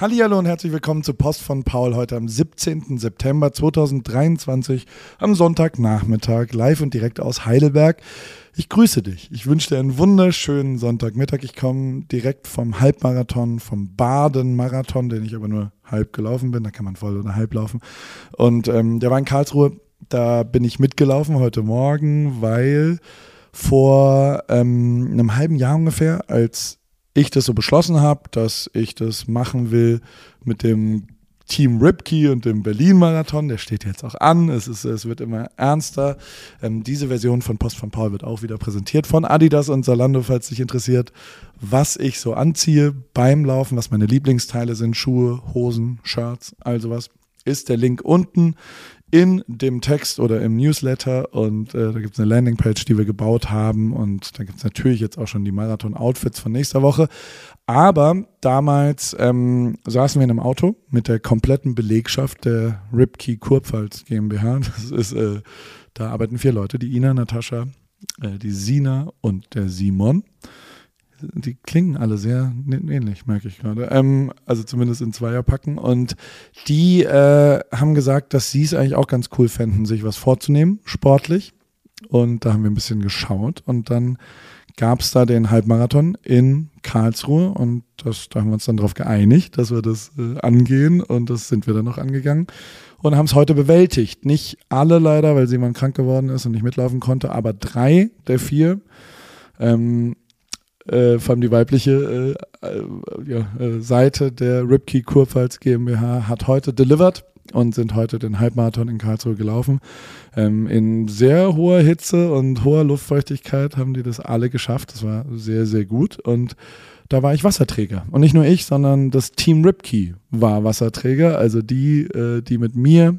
Hallo und herzlich willkommen zu Post von Paul heute am 17. September 2023 am Sonntagnachmittag live und direkt aus Heidelberg. Ich grüße dich. Ich wünsche dir einen wunderschönen Sonntagmittag. Ich komme direkt vom Halbmarathon, vom Baden-Marathon, den ich aber nur halb gelaufen bin. Da kann man voll oder halb laufen. Und ähm, der war in Karlsruhe. Da bin ich mitgelaufen heute Morgen, weil vor ähm, einem halben Jahr ungefähr, als ich das so beschlossen habe, dass ich das machen will mit dem Team Ripkey und dem Berlin-Marathon, der steht jetzt auch an, es, ist, es wird immer ernster. Ähm, diese Version von Post von Paul wird auch wieder präsentiert von Adidas und Zalando, falls dich interessiert, was ich so anziehe beim Laufen, was meine Lieblingsteile sind, Schuhe, Hosen, Shirts, all sowas, ist der Link unten in dem Text oder im Newsletter und äh, da gibt es eine Landingpage, die wir gebaut haben und da gibt es natürlich jetzt auch schon die Marathon-Outfits von nächster Woche. Aber damals ähm, saßen wir in einem Auto mit der kompletten Belegschaft der Ripkey Kurpfalz GmbH. Das ist, äh, da arbeiten vier Leute, die Ina, Natascha, äh, die Sina und der Simon die klingen alle sehr ähnlich, merke ich gerade. Ähm, also zumindest in Zweierpacken. Und die äh, haben gesagt, dass sie es eigentlich auch ganz cool fänden, sich was vorzunehmen, sportlich. Und da haben wir ein bisschen geschaut. Und dann gab es da den Halbmarathon in Karlsruhe. Und das, da haben wir uns dann darauf geeinigt, dass wir das äh, angehen. Und das sind wir dann noch angegangen. Und haben es heute bewältigt. Nicht alle leider, weil jemand krank geworden ist und nicht mitlaufen konnte, aber drei der vier. Ähm, äh, vor allem die weibliche äh, äh, ja, äh, Seite der Ripkey Kurpfalz GmbH hat heute delivered und sind heute den Halbmarathon in Karlsruhe gelaufen. Ähm, in sehr hoher Hitze und hoher Luftfeuchtigkeit haben die das alle geschafft. Das war sehr, sehr gut und da war ich Wasserträger. Und nicht nur ich, sondern das Team Ripkey war Wasserträger. Also die, äh, die mit mir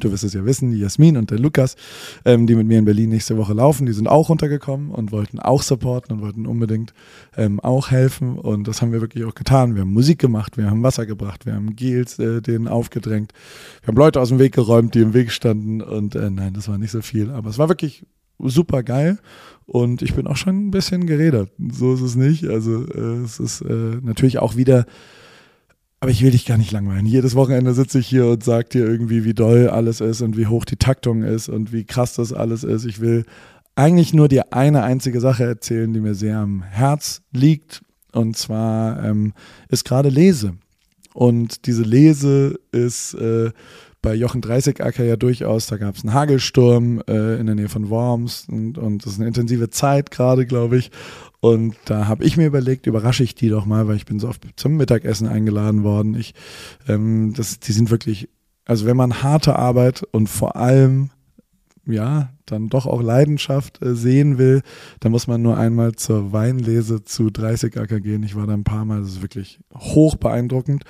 du wirst es ja wissen, die Jasmin und der Lukas, ähm, die mit mir in Berlin nächste Woche laufen, die sind auch runtergekommen und wollten auch supporten und wollten unbedingt ähm, auch helfen. Und das haben wir wirklich auch getan. Wir haben Musik gemacht, wir haben Wasser gebracht, wir haben Gels äh, denen aufgedrängt, wir haben Leute aus dem Weg geräumt, die im Weg standen. Und äh, nein, das war nicht so viel, aber es war wirklich super geil. Und ich bin auch schon ein bisschen geredet. So ist es nicht. Also äh, es ist äh, natürlich auch wieder aber ich will dich gar nicht langweilen. Jedes Wochenende sitze ich hier und sage dir irgendwie, wie doll alles ist und wie hoch die Taktung ist und wie krass das alles ist. Ich will eigentlich nur dir eine einzige Sache erzählen, die mir sehr am Herz liegt. Und zwar ähm, ist gerade Lese. Und diese Lese ist äh, bei Jochen Dreißigacker ja durchaus, da gab es einen Hagelsturm äh, in der Nähe von Worms und, und das ist eine intensive Zeit gerade, glaube ich. Und da habe ich mir überlegt, überrasche ich die doch mal, weil ich bin so oft zum Mittagessen eingeladen worden. Ich, ähm, das, die sind wirklich, also wenn man harte Arbeit und vor allem ja, dann doch auch Leidenschaft äh, sehen will, dann muss man nur einmal zur Weinlese zu 30 Acker gehen. Ich war da ein paar Mal, das ist wirklich hoch beeindruckend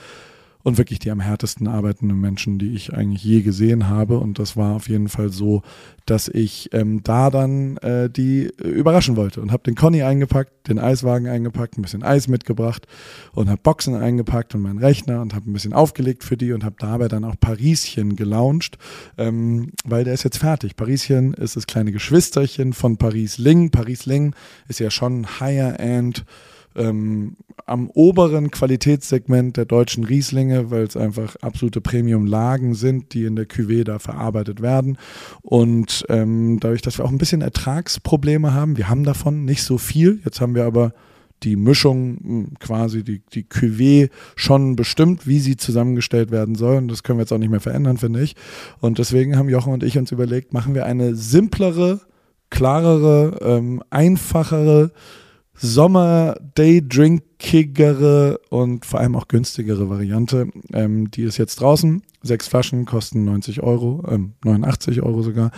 und wirklich die am härtesten arbeitenden Menschen, die ich eigentlich je gesehen habe. Und das war auf jeden Fall so, dass ich ähm, da dann äh, die äh, überraschen wollte und habe den Conny eingepackt, den Eiswagen eingepackt, ein bisschen Eis mitgebracht und habe Boxen eingepackt und meinen Rechner und habe ein bisschen aufgelegt für die und habe dabei dann auch Parieschen gelauncht, ähm, weil der ist jetzt fertig. Parieschen ist das kleine Geschwisterchen von Paris Ling. Paris Ling ist ja schon Higher End ähm, am oberen Qualitätssegment der deutschen Rieslinge, weil es einfach absolute Premium-Lagen sind, die in der Cuvée da verarbeitet werden. Und ähm, dadurch, dass wir auch ein bisschen Ertragsprobleme haben, wir haben davon nicht so viel. Jetzt haben wir aber die Mischung, hm, quasi die, die Cuvée schon bestimmt, wie sie zusammengestellt werden soll. Und das können wir jetzt auch nicht mehr verändern, finde ich. Und deswegen haben Jochen und ich uns überlegt, machen wir eine simplere, klarere, ähm, einfachere Sommer-Day-Drinkigere und vor allem auch günstigere Variante. Ähm, die ist jetzt draußen. Sechs Flaschen kosten 90 Euro, ähm, 89 Euro sogar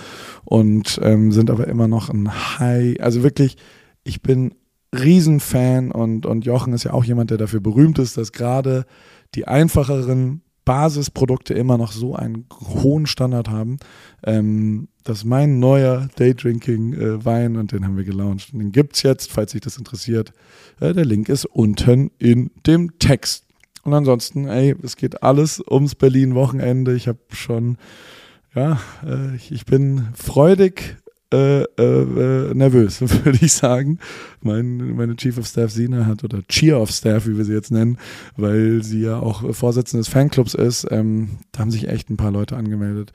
und ähm, sind aber immer noch ein High. Also wirklich, ich bin Riesenfan und, und Jochen ist ja auch jemand, der dafür berühmt ist, dass gerade die einfacheren Basisprodukte immer noch so einen hohen Standard haben. Ähm, das ist mein neuer Daydrinking-Wein äh, und den haben wir gelauncht. Und den gibt es jetzt, falls sich das interessiert. Äh, der Link ist unten in dem Text. Und ansonsten, ey, es geht alles ums Berlin-Wochenende. Ich habe schon, ja, äh, ich bin freudig äh, äh, nervös, würde ich sagen. Mein, meine Chief of Staff Sina hat, oder Cheer of Staff, wie wir sie jetzt nennen, weil sie ja auch Vorsitzende des Fanclubs ist. Ähm, da haben sich echt ein paar Leute angemeldet.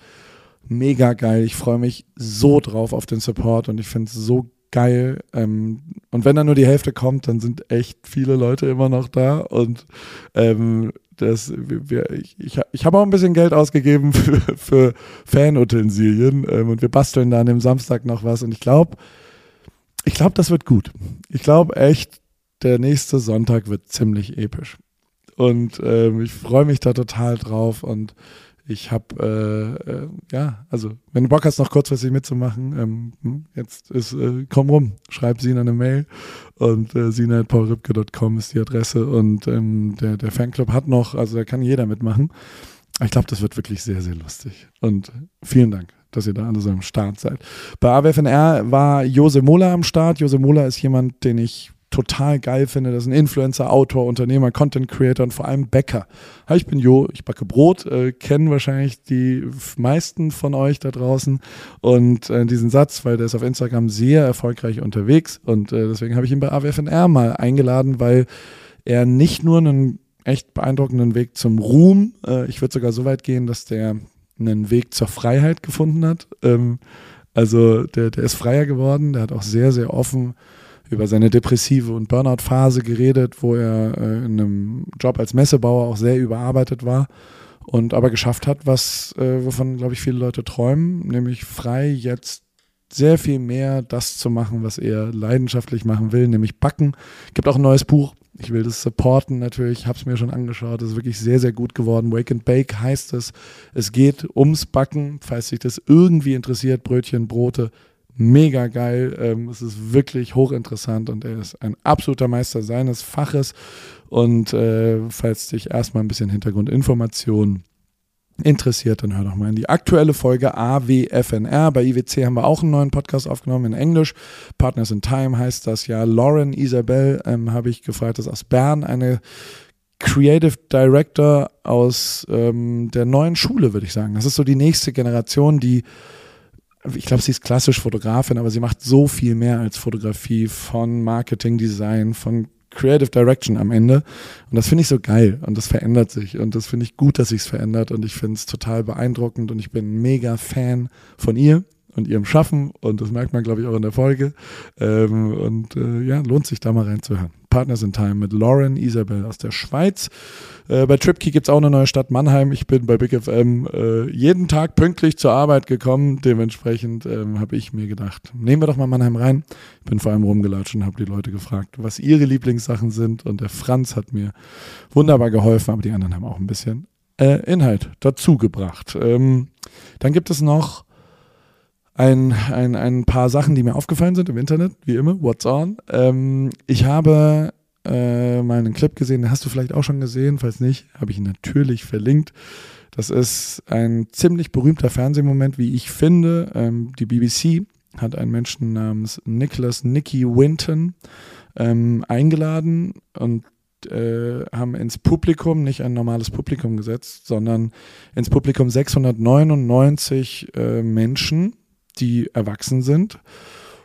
Mega geil. Ich freue mich so drauf auf den Support und ich finde es so geil. Ähm, und wenn dann nur die Hälfte kommt, dann sind echt viele Leute immer noch da. Und ähm, das, wir, ich, ich, ich habe auch ein bisschen Geld ausgegeben für, für Fanutensilien ähm, und wir basteln da an dem Samstag noch was. Und ich glaube, ich glaube, das wird gut. Ich glaube echt, der nächste Sonntag wird ziemlich episch. Und ähm, ich freue mich da total drauf und ich habe, äh, äh, ja, also, wenn du Bock hast, noch kurzfristig mitzumachen, ähm, hm, jetzt ist, äh, komm rum, schreib Sina eine Mail und äh, sina.paulripke.com ist die Adresse und ähm, der, der Fanclub hat noch, also da kann jeder mitmachen. Ich glaube, das wird wirklich sehr, sehr lustig. Und vielen Dank, dass ihr da alle so am Start seid. Bei AWFNR war Jose Mola am Start. Jose Mola ist jemand, den ich total geil finde. Das ein Influencer, Autor, Unternehmer, Content Creator und vor allem Bäcker. Hi, ich bin Jo, ich backe Brot, äh, kennen wahrscheinlich die meisten von euch da draußen und äh, diesen Satz, weil der ist auf Instagram sehr erfolgreich unterwegs und äh, deswegen habe ich ihn bei AWFNR mal eingeladen, weil er nicht nur einen echt beeindruckenden Weg zum Ruhm, äh, ich würde sogar so weit gehen, dass der einen Weg zur Freiheit gefunden hat. Ähm, also der, der ist freier geworden, der hat auch sehr, sehr offen über seine depressive und Burnout-Phase geredet, wo er äh, in einem Job als Messebauer auch sehr überarbeitet war und aber geschafft hat, was, äh, wovon, glaube ich, viele Leute träumen, nämlich frei jetzt sehr viel mehr das zu machen, was er leidenschaftlich machen will, nämlich backen. Gibt auch ein neues Buch. Ich will das supporten natürlich, habe es mir schon angeschaut. Das ist wirklich sehr, sehr gut geworden. Wake and Bake heißt es. Es geht ums Backen, falls sich das irgendwie interessiert. Brötchen, Brote, mega geil. Ähm, es ist wirklich hochinteressant und er ist ein absoluter Meister seines Faches. Und äh, falls dich erstmal ein bisschen Hintergrundinformationen interessiert, dann hör doch mal in die aktuelle Folge AWFNR. Bei IWC haben wir auch einen neuen Podcast aufgenommen in Englisch. Partners in Time heißt das ja. Lauren Isabel ähm, habe ich gefragt, ist aus Bern, eine Creative Director aus ähm, der neuen Schule, würde ich sagen. Das ist so die nächste Generation, die ich glaube, sie ist klassisch Fotografin, aber sie macht so viel mehr als Fotografie von Marketing, Design, von Creative Direction am Ende. Und das finde ich so geil und das verändert sich. Und das finde ich gut, dass sich es verändert. Und ich finde es total beeindruckend und ich bin mega Fan von ihr und ihrem Schaffen und das merkt man, glaube ich, auch in der Folge. Ähm, und äh, ja, lohnt sich da mal reinzuhören. Partners in Time mit Lauren Isabel aus der Schweiz. Äh, bei TripKey gibt es auch eine neue Stadt Mannheim. Ich bin bei Big FM äh, jeden Tag pünktlich zur Arbeit gekommen. Dementsprechend ähm, habe ich mir gedacht, nehmen wir doch mal Mannheim rein. Ich bin vor allem rumgelatscht und habe die Leute gefragt, was ihre Lieblingssachen sind. Und der Franz hat mir wunderbar geholfen, aber die anderen haben auch ein bisschen äh, Inhalt dazu gebracht. Ähm, dann gibt es noch ein, ein, ein paar Sachen, die mir aufgefallen sind im Internet, wie immer, what's on. Ähm, ich habe äh, mal einen Clip gesehen, den hast du vielleicht auch schon gesehen, falls nicht, habe ich ihn natürlich verlinkt. Das ist ein ziemlich berühmter Fernsehmoment, wie ich finde. Ähm, die BBC hat einen Menschen namens Nicholas Nicky Winton ähm, eingeladen und äh, haben ins Publikum, nicht ein normales Publikum gesetzt, sondern ins Publikum 699 äh, Menschen, die erwachsen sind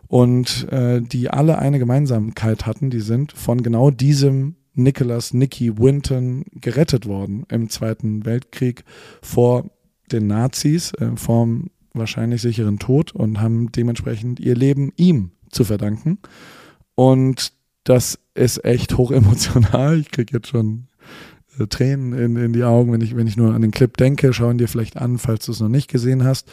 und äh, die alle eine Gemeinsamkeit hatten, die sind von genau diesem Nicholas Nicky Winton gerettet worden im Zweiten Weltkrieg vor den Nazis, äh, vorm wahrscheinlich sicheren Tod und haben dementsprechend ihr Leben ihm zu verdanken. Und das ist echt hochemotional. Ich kriege jetzt schon äh, Tränen in, in die Augen, wenn ich, wenn ich nur an den Clip denke. Schau ihn dir vielleicht an, falls du es noch nicht gesehen hast.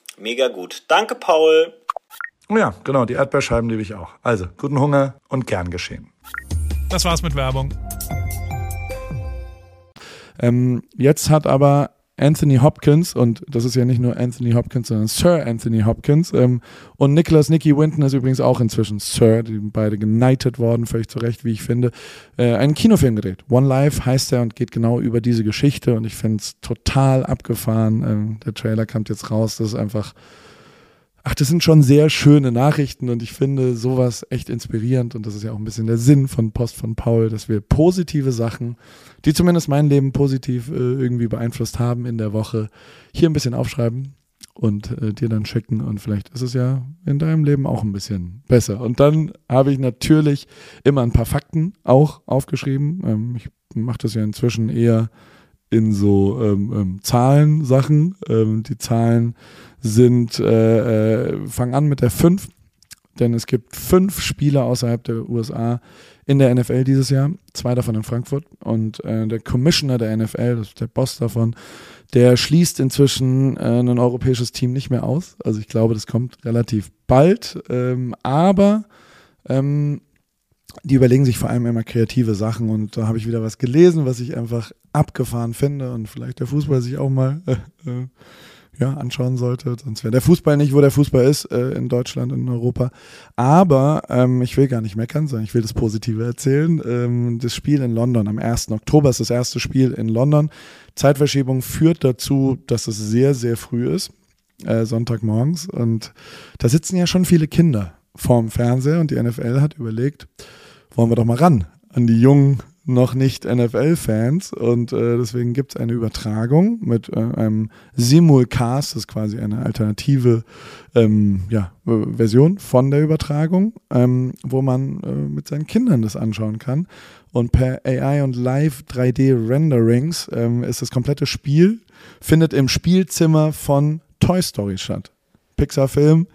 Mega gut. Danke, Paul. Oh ja, genau, die Erdbeerscheiben liebe ich auch. Also, guten Hunger und gern geschehen. Das war's mit Werbung. Ähm, jetzt hat aber Anthony Hopkins, und das ist ja nicht nur Anthony Hopkins, sondern Sir Anthony Hopkins, ähm, und Nicholas Nicky Winton ist übrigens auch inzwischen Sir, die sind beide knighted worden, völlig zu Recht, wie ich finde, äh, einen Kinofilm gedreht. One Life heißt er und geht genau über diese Geschichte und ich finde es total abgefahren. Ähm, der Trailer kommt jetzt raus, das ist einfach Ach, das sind schon sehr schöne Nachrichten und ich finde sowas echt inspirierend und das ist ja auch ein bisschen der Sinn von Post von Paul, dass wir positive Sachen, die zumindest mein Leben positiv äh, irgendwie beeinflusst haben in der Woche, hier ein bisschen aufschreiben und äh, dir dann schicken und vielleicht ist es ja in deinem Leben auch ein bisschen besser. Und dann habe ich natürlich immer ein paar Fakten auch aufgeschrieben. Ähm, ich mache das ja inzwischen eher in so ähm, ähm, Zahlensachen. Ähm, die Zahlen sind, äh, äh, fangen an mit der 5, denn es gibt fünf Spieler außerhalb der USA in der NFL dieses Jahr, zwei davon in Frankfurt. Und äh, der Commissioner der NFL, das ist der Boss davon, der schließt inzwischen äh, ein europäisches Team nicht mehr aus. Also ich glaube, das kommt relativ bald. Ähm, aber ähm, die überlegen sich vor allem immer kreative Sachen und da habe ich wieder was gelesen, was ich einfach abgefahren finde und vielleicht der Fußball sich auch mal äh, äh, ja, anschauen sollte. Sonst wäre der Fußball nicht, wo der Fußball ist äh, in Deutschland, in Europa. Aber ähm, ich will gar nicht meckern, sondern ich will das Positive erzählen. Ähm, das Spiel in London am 1. Oktober ist das erste Spiel in London. Zeitverschiebung führt dazu, dass es sehr, sehr früh ist, äh, Sonntagmorgens. Und da sitzen ja schon viele Kinder vorm Fernseher und die NFL hat überlegt, wollen wir doch mal ran an die jungen noch nicht NFL-Fans und äh, deswegen gibt es eine Übertragung mit äh, einem Simulcast, das ist quasi eine alternative ähm, ja, Version von der Übertragung, ähm, wo man äh, mit seinen Kindern das anschauen kann. Und per AI und Live 3D-Renderings ähm, ist das komplette Spiel, findet im Spielzimmer von Toy Story statt. Pixar-Film.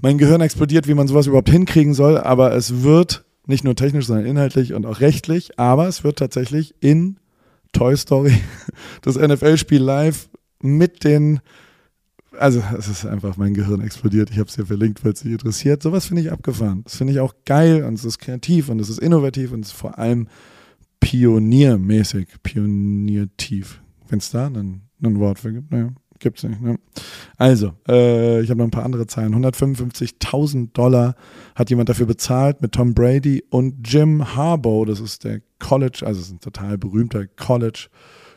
Mein Gehirn explodiert, wie man sowas überhaupt hinkriegen soll, aber es wird nicht nur technisch, sondern inhaltlich und auch rechtlich. Aber es wird tatsächlich in Toy Story das NFL-Spiel live mit den also es ist einfach, mein Gehirn explodiert. Ich habe es hier verlinkt, falls dich interessiert. Sowas finde ich abgefahren. Das finde ich auch geil und es ist kreativ und es ist innovativ und es ist vor allem pioniermäßig, pioniertief. Wenn es da ein, ein Wort für gibt, naja. Gibt's nicht, ne? Also, äh, ich habe noch ein paar andere Zahlen. 155.000 Dollar hat jemand dafür bezahlt mit Tom Brady und Jim Harbaugh. Das ist der College, also ist ein total berühmter College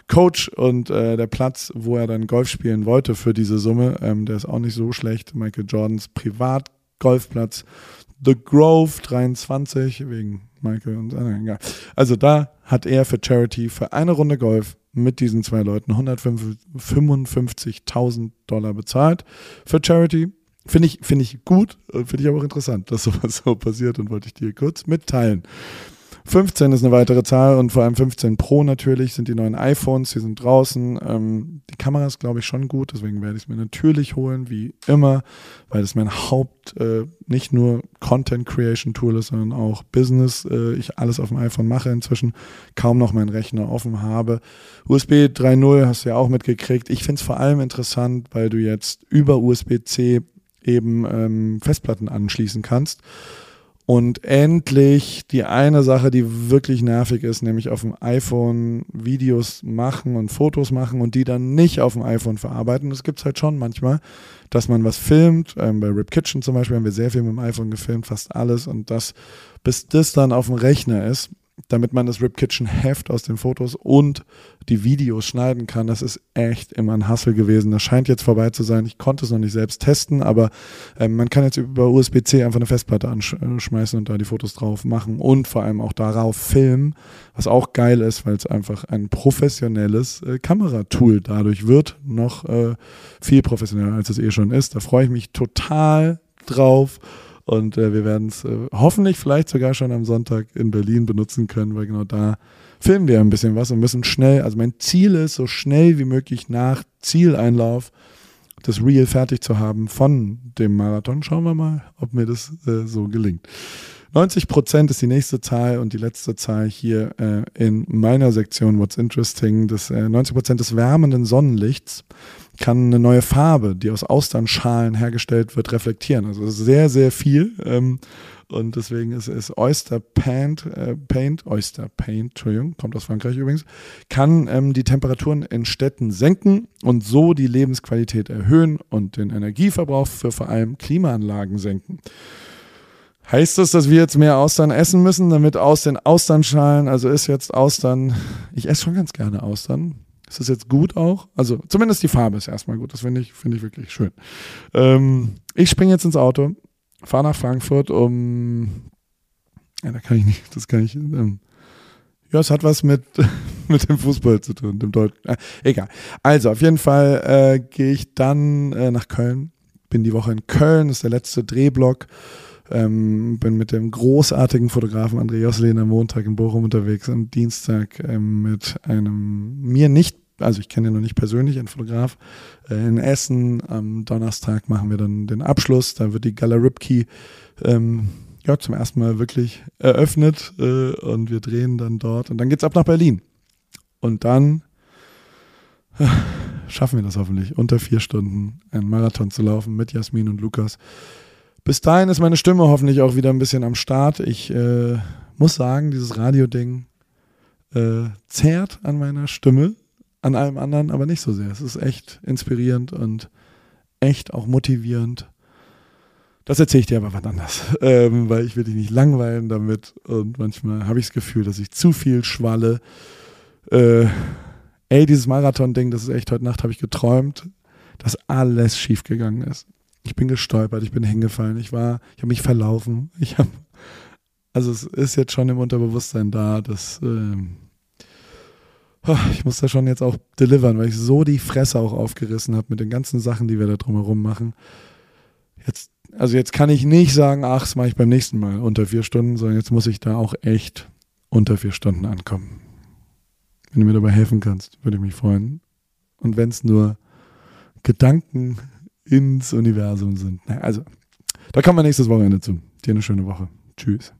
Coach und äh, der Platz, wo er dann Golf spielen wollte für diese Summe, ähm, der ist auch nicht so schlecht. Michael Jordans Privatgolfplatz. The Grove 23 wegen Michael und äh, Also da hat er für Charity für eine Runde Golf mit diesen zwei Leuten 155.000 Dollar bezahlt für Charity. Finde ich, finde ich gut, finde ich aber auch interessant, dass sowas so passiert und wollte ich dir kurz mitteilen. 15 ist eine weitere Zahl und vor allem 15 Pro natürlich sind die neuen iPhones, die sind draußen. Ähm, die Kamera ist, glaube ich, schon gut, deswegen werde ich es mir natürlich holen, wie immer, weil es mein Haupt, äh, nicht nur Content Creation Tool ist, sondern auch Business. Äh, ich alles auf dem iPhone mache inzwischen, kaum noch meinen Rechner offen habe. USB 3.0 hast du ja auch mitgekriegt. Ich finde es vor allem interessant, weil du jetzt über USB-C eben ähm, Festplatten anschließen kannst und endlich die eine Sache, die wirklich nervig ist, nämlich auf dem iPhone Videos machen und Fotos machen und die dann nicht auf dem iPhone verarbeiten. Das gibt es halt schon manchmal, dass man was filmt. Ähm, bei Rip Kitchen zum Beispiel haben wir sehr viel mit dem iPhone gefilmt, fast alles. Und das, bis das dann auf dem Rechner ist, damit man das Rip Kitchen Heft aus den Fotos und die Videos schneiden kann. Das ist echt immer ein Hassel gewesen. Das scheint jetzt vorbei zu sein. Ich konnte es noch nicht selbst testen, aber äh, man kann jetzt über USB-C einfach eine Festplatte anschmeißen und da die Fotos drauf machen und vor allem auch darauf filmen, was auch geil ist, weil es einfach ein professionelles äh, Kameratool dadurch wird. Noch äh, viel professioneller, als es eh schon ist. Da freue ich mich total drauf. Und äh, wir werden es äh, hoffentlich vielleicht sogar schon am Sonntag in Berlin benutzen können, weil genau da filmen wir ein bisschen was und müssen schnell, also mein Ziel ist, so schnell wie möglich nach Zieleinlauf das Reel fertig zu haben von dem Marathon. Schauen wir mal, ob mir das äh, so gelingt. 90 Prozent ist die nächste Zahl und die letzte Zahl hier äh, in meiner Sektion What's Interesting. Das, äh, 90 Prozent des wärmenden Sonnenlichts kann eine neue Farbe, die aus Austernschalen hergestellt wird, reflektieren. Also sehr, sehr viel. Ähm, und deswegen ist es Oyster Paint, äh, Paint, Oyster Paint, Entschuldigung, kommt aus Frankreich übrigens, kann ähm, die Temperaturen in Städten senken und so die Lebensqualität erhöhen und den Energieverbrauch für vor allem Klimaanlagen senken. Heißt das, dass wir jetzt mehr Austern essen müssen, damit aus den Austernschalen, also ist jetzt Austern, ich esse schon ganz gerne Austern. Ist das jetzt gut auch? Also zumindest die Farbe ist erstmal gut, das finde ich, finde ich wirklich schön. Ähm, ich springe jetzt ins Auto, fahre nach Frankfurt, um, ja, da kann ich nicht, das kann ich, ähm, ja, es hat was mit, mit dem Fußball zu tun, dem Deutschen. Äh, egal. Also, auf jeden Fall äh, gehe ich dann äh, nach Köln. Bin die Woche in Köln, das ist der letzte Drehblock. Ähm, bin mit dem großartigen Fotografen André Josselin am Montag in Bochum unterwegs, am Dienstag ähm, mit einem mir nicht, also ich kenne ihn noch nicht persönlich, ein Fotograf äh, in Essen. Am Donnerstag machen wir dann den Abschluss. Da wird die Gala Ripkey ähm, ja, zum ersten Mal wirklich eröffnet äh, und wir drehen dann dort und dann geht's ab nach Berlin. Und dann äh, schaffen wir das hoffentlich, unter vier Stunden einen Marathon zu laufen mit Jasmin und Lukas. Bis dahin ist meine Stimme hoffentlich auch wieder ein bisschen am Start. Ich äh, muss sagen, dieses Radio-Ding äh, zehrt an meiner Stimme, an allem anderen aber nicht so sehr. Es ist echt inspirierend und echt auch motivierend. Das erzähle ich dir aber wann anders, ähm, weil ich will dich nicht langweilen damit und manchmal habe ich das Gefühl, dass ich zu viel schwalle. Äh, ey, dieses Marathon-Ding, das ist echt heute Nacht, habe ich geträumt, dass alles schiefgegangen ist. Ich bin gestolpert, ich bin hingefallen, ich war, ich habe mich verlaufen. Ich habe, also es ist jetzt schon im Unterbewusstsein da, dass ähm, oh, ich muss da schon jetzt auch delivern, weil ich so die Fresse auch aufgerissen habe mit den ganzen Sachen, die wir da drumherum machen. Jetzt, also jetzt kann ich nicht sagen, ach, das mache ich beim nächsten Mal unter vier Stunden, sondern jetzt muss ich da auch echt unter vier Stunden ankommen. Wenn du mir dabei helfen kannst, würde ich mich freuen. Und wenn es nur Gedanken ins Universum sind. Also, da kommen wir nächstes Wochenende zu. Dir eine schöne Woche. Tschüss.